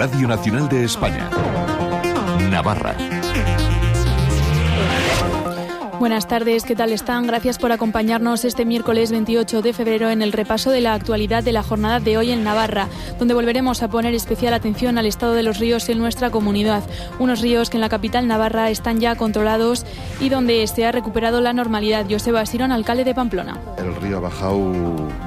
Radio Nacional de España. Navarra. Buenas tardes, ¿qué tal están? Gracias por acompañarnos este miércoles 28 de febrero en el repaso de la actualidad de la jornada de hoy en Navarra, donde volveremos a poner especial atención al estado de los ríos en nuestra comunidad. Unos ríos que en la capital Navarra están ya controlados y donde se ha recuperado la normalidad. Joseba Sirón, alcalde de Pamplona. El río ha bajado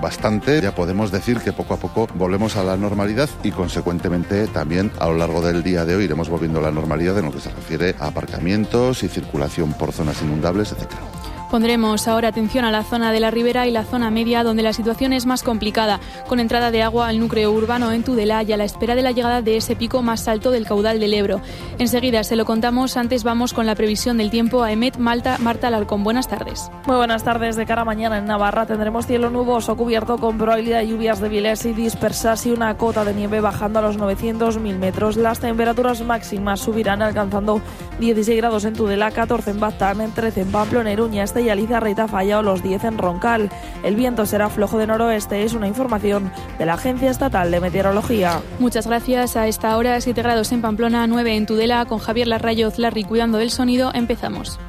bastante, ya podemos decir que poco a poco volvemos a la normalidad y consecuentemente también a lo largo del día de hoy iremos volviendo a la normalidad en lo que se refiere a aparcamientos y circulación por zonas inundables etc. Pondremos ahora atención a la zona de la ribera y la zona media, donde la situación es más complicada, con entrada de agua al núcleo urbano en Tudela y a la espera de la llegada de ese pico más alto del caudal del Ebro. Enseguida se lo contamos, antes vamos con la previsión del tiempo a Emet Malta, Marta Alarcón. Buenas tardes. Muy buenas tardes. De cara a mañana en Navarra tendremos cielo nuboso cubierto con probabilidad de lluvias débiles y dispersas y una cota de nieve bajando a los 900.000 metros. Las temperaturas máximas subirán alcanzando 16 grados en Tudela, 14 en Baztán, 13 en Pamplona, Iruña, este y Aliza Reita fallado los 10 en Roncal. El viento será flojo de noroeste, es una información de la Agencia Estatal de Meteorología. Muchas gracias. A esta hora, 7 grados en Pamplona, 9 en Tudela, con Javier Larrayoz Larry cuidando del sonido. Empezamos.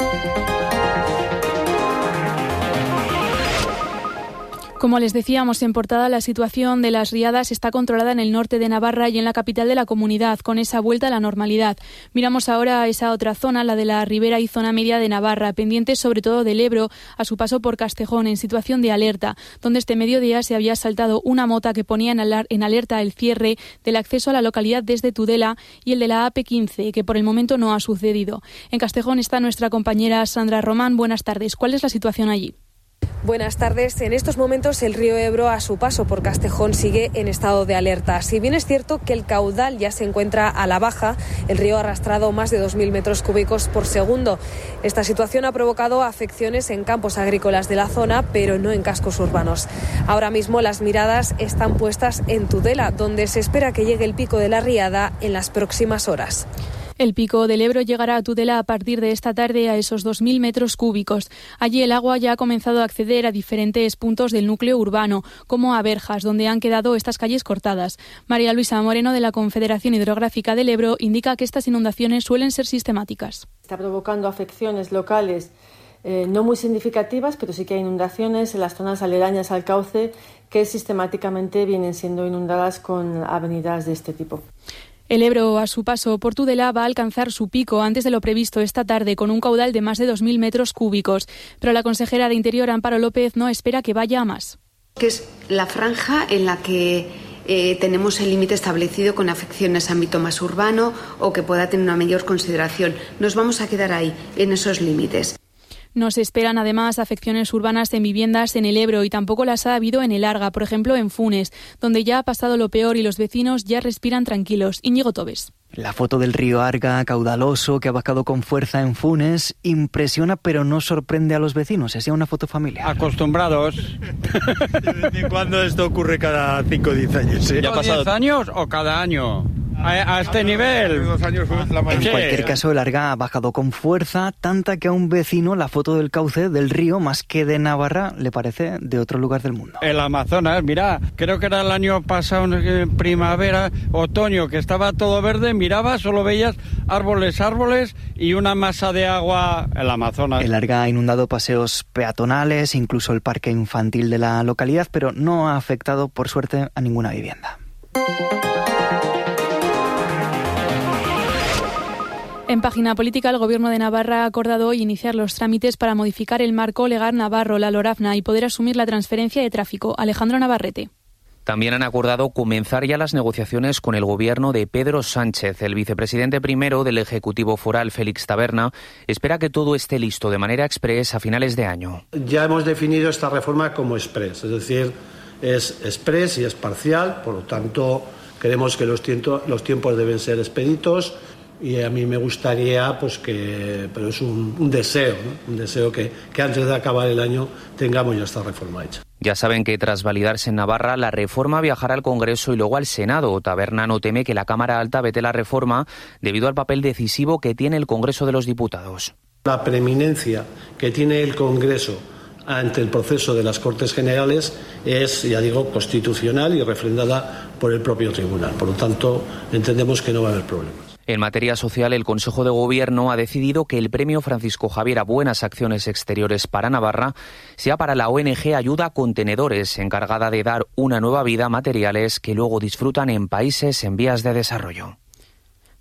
Como les decíamos en portada, la situación de las riadas está controlada en el norte de Navarra y en la capital de la comunidad, con esa vuelta a la normalidad. Miramos ahora a esa otra zona, la de la ribera y zona media de Navarra, pendiente sobre todo del Ebro, a su paso por Castejón, en situación de alerta, donde este mediodía se había saltado una mota que ponía en alerta el cierre del acceso a la localidad desde Tudela y el de la AP15, que por el momento no ha sucedido. En Castejón está nuestra compañera Sandra Román. Buenas tardes. ¿Cuál es la situación allí? Buenas tardes. En estos momentos el río Ebro a su paso por Castejón sigue en estado de alerta. Si bien es cierto que el caudal ya se encuentra a la baja, el río ha arrastrado más de 2.000 metros cúbicos por segundo. Esta situación ha provocado afecciones en campos agrícolas de la zona, pero no en cascos urbanos. Ahora mismo las miradas están puestas en Tudela, donde se espera que llegue el pico de la riada en las próximas horas. El pico del Ebro llegará a Tudela a partir de esta tarde a esos 2.000 metros cúbicos. Allí el agua ya ha comenzado a acceder a diferentes puntos del núcleo urbano, como a Verjas, donde han quedado estas calles cortadas. María Luisa Moreno, de la Confederación Hidrográfica del Ebro, indica que estas inundaciones suelen ser sistemáticas. Está provocando afecciones locales eh, no muy significativas, pero sí que hay inundaciones en las zonas aledañas al cauce que sistemáticamente vienen siendo inundadas con avenidas de este tipo. El Ebro, a su paso por Tudela, va a alcanzar su pico antes de lo previsto esta tarde, con un caudal de más de 2.000 metros cúbicos. Pero la consejera de Interior, Amparo López, no espera que vaya a más. Que es la franja en la que eh, tenemos el límite establecido con afecciones ámbito más urbano o que pueda tener una mayor consideración. Nos vamos a quedar ahí, en esos límites. No se esperan además afecciones urbanas en viviendas en el Ebro y tampoco las ha habido en el Arga, por ejemplo en Funes, donde ya ha pasado lo peor y los vecinos ya respiran tranquilos. Íñigo Tobes. La foto del río Arga, caudaloso, que ha bajado con fuerza en Funes, impresiona pero no sorprende a los vecinos. Es una foto familiar. Acostumbrados. ¿De cuándo esto ocurre cada 5 o 10 años? ¿Ya ha pasado 10 años o cada año? A, este nivel. en cualquier caso, el Arga ha bajado con fuerza, tanta que a un vecino la foto del cauce del río, más que de Navarra, le parece de otro lugar del mundo. El Amazonas, mira, creo que era el año pasado, primavera, otoño, que estaba todo verde, miraba, solo veías árboles, árboles y una masa de agua, el Amazonas. El Arga ha inundado paseos peatonales, incluso el parque infantil de la localidad, pero no ha afectado, por suerte, a ninguna vivienda. En página política, el Gobierno de Navarra ha acordado hoy iniciar los trámites para modificar el marco legal navarro, la LORAFNA, y poder asumir la transferencia de tráfico. Alejandro Navarrete. También han acordado comenzar ya las negociaciones con el gobierno de Pedro Sánchez. El vicepresidente primero del Ejecutivo Foral, Félix Taberna, espera que todo esté listo de manera express a finales de año. Ya hemos definido esta reforma como express, es decir, es express y es parcial, por lo tanto, creemos que los, los tiempos deben ser expeditos y a mí me gustaría, pues que, pero es un, deseo, un deseo que, que antes de acabar el año tengamos ya esta reforma hecha. Ya saben que tras validarse en Navarra, la reforma viajará al Congreso y luego al Senado. Taberna no teme que la Cámara Alta vete la reforma debido al papel decisivo que tiene el Congreso de los Diputados. La preeminencia que tiene el Congreso ante el proceso de las Cortes Generales es, ya digo, constitucional y refrendada por el propio tribunal. Por lo tanto, entendemos que no va a haber problemas. En materia social, el Consejo de Gobierno ha decidido que el premio Francisco Javier a Buenas Acciones Exteriores para Navarra sea para la ONG Ayuda Contenedores, encargada de dar una nueva vida a materiales que luego disfrutan en países en vías de desarrollo.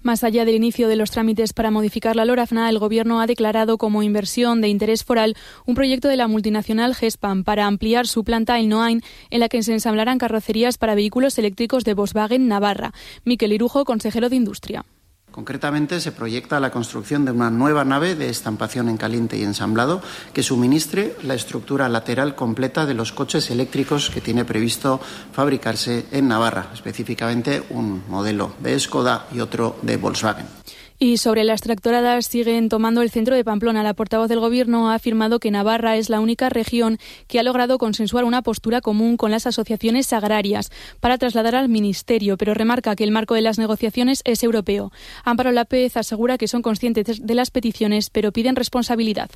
Más allá del inicio de los trámites para modificar la LORAFNA, el Gobierno ha declarado como inversión de interés foral un proyecto de la multinacional GESPAM para ampliar su planta en Noain, en la que se ensamblarán carrocerías para vehículos eléctricos de Volkswagen Navarra. Miquel Irujo, consejero de Industria. Concretamente, se proyecta la construcción de una nueva nave de estampación en caliente y ensamblado que suministre la estructura lateral completa de los coches eléctricos que tiene previsto fabricarse en Navarra, específicamente un modelo de Skoda y otro de Volkswagen. Y sobre las tractoradas siguen tomando el centro de Pamplona. La portavoz del Gobierno ha afirmado que Navarra es la única región que ha logrado consensuar una postura común con las asociaciones agrarias para trasladar al Ministerio, pero remarca que el marco de las negociaciones es europeo. Amparo Lápez asegura que son conscientes de las peticiones, pero piden responsabilidad.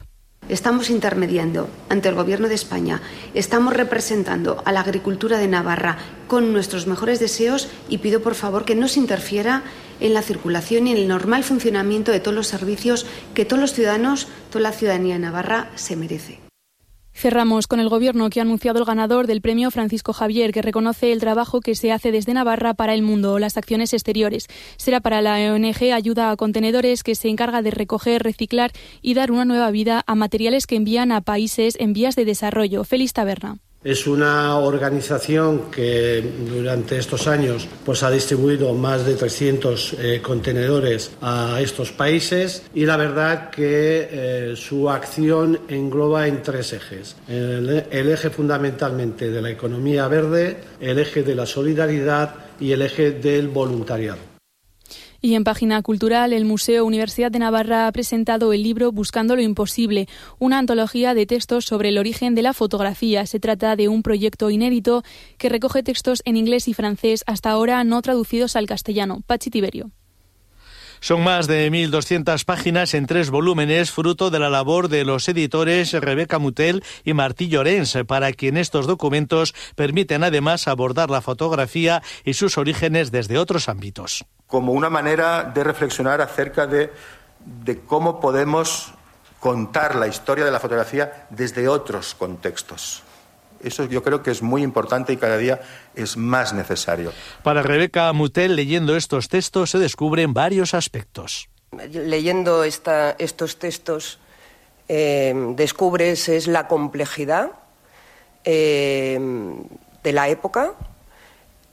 Estamos intermediando ante el Gobierno de España, estamos representando a la agricultura de Navarra con nuestros mejores deseos y pido por favor que no se interfiera en la circulación y en el normal funcionamiento de todos los servicios que todos los ciudadanos, toda la ciudadanía de Navarra se merece. Cerramos con el Gobierno que ha anunciado el ganador del premio Francisco Javier, que reconoce el trabajo que se hace desde Navarra para el mundo, las acciones exteriores. Será para la ONG Ayuda a Contenedores, que se encarga de recoger, reciclar y dar una nueva vida a materiales que envían a países en vías de desarrollo. Feliz Taberna. Es una organización que durante estos años pues, ha distribuido más de 300 eh, contenedores a estos países y la verdad que eh, su acción engloba en tres ejes. El, el eje fundamentalmente de la economía verde, el eje de la solidaridad y el eje del voluntariado. Y en página cultural, el Museo Universidad de Navarra ha presentado el libro Buscando lo Imposible, una antología de textos sobre el origen de la fotografía. Se trata de un proyecto inédito que recoge textos en inglés y francés hasta ahora no traducidos al castellano. Pachi Tiberio. Son más de 1.200 páginas en tres volúmenes, fruto de la labor de los editores Rebeca Mutel y Martí Llorens, para quien estos documentos permiten además abordar la fotografía y sus orígenes desde otros ámbitos. Como una manera de reflexionar acerca de, de cómo podemos contar la historia de la fotografía desde otros contextos. Eso yo creo que es muy importante y cada día es más necesario. Para Rebeca Mutel, leyendo estos textos se descubren varios aspectos. Leyendo esta, estos textos eh, descubres es la complejidad eh, de la época,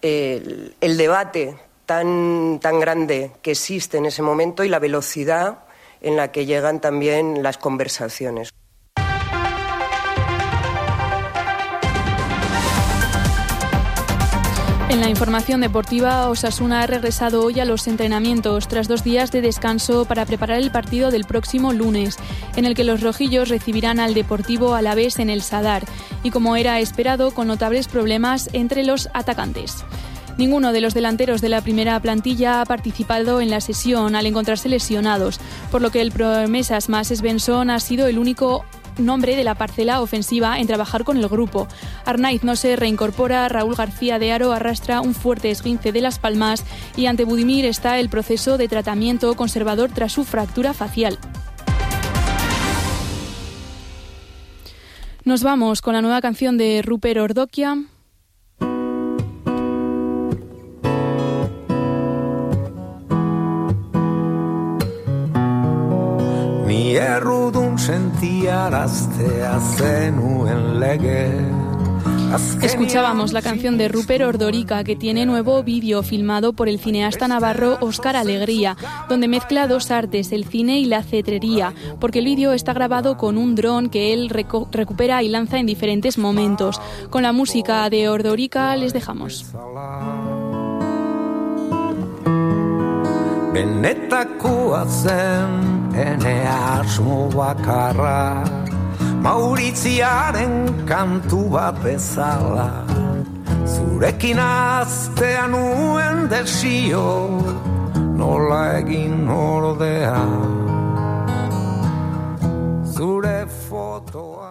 el, el debate tan, tan grande que existe en ese momento y la velocidad en la que llegan también las conversaciones. En la información deportiva, Osasuna ha regresado hoy a los entrenamientos tras dos días de descanso para preparar el partido del próximo lunes, en el que los rojillos recibirán al Deportivo a la vez en el Sadar, y como era esperado, con notables problemas entre los atacantes. Ninguno de los delanteros de la primera plantilla ha participado en la sesión al encontrarse lesionados, por lo que el promesas más Svensson ha sido el único nombre de la parcela ofensiva en trabajar con el grupo. Arnaiz no se reincorpora, Raúl García de Aro arrastra un fuerte esguince de las palmas y ante Budimir está el proceso de tratamiento conservador tras su fractura facial. Nos vamos con la nueva canción de Rupert Ordokia, sentiaraztea zenuen lege. Escuchábamos la canción de Rupert Ordorica, que tiene nuevo vídeo filmado por el cineasta navarro Óscar Alegría, donde mezcla dos artes, el cine y la cetrería, porque el vídeo está grabado con un dron que él recupera y lanza en diferentes momentos. Con la música de Ordorica les dejamos. Ene asmo bakarra Mauritziaren kantu bat bezala. Zurekin aztea nuen desio Nola egin ordea. Zure fotoa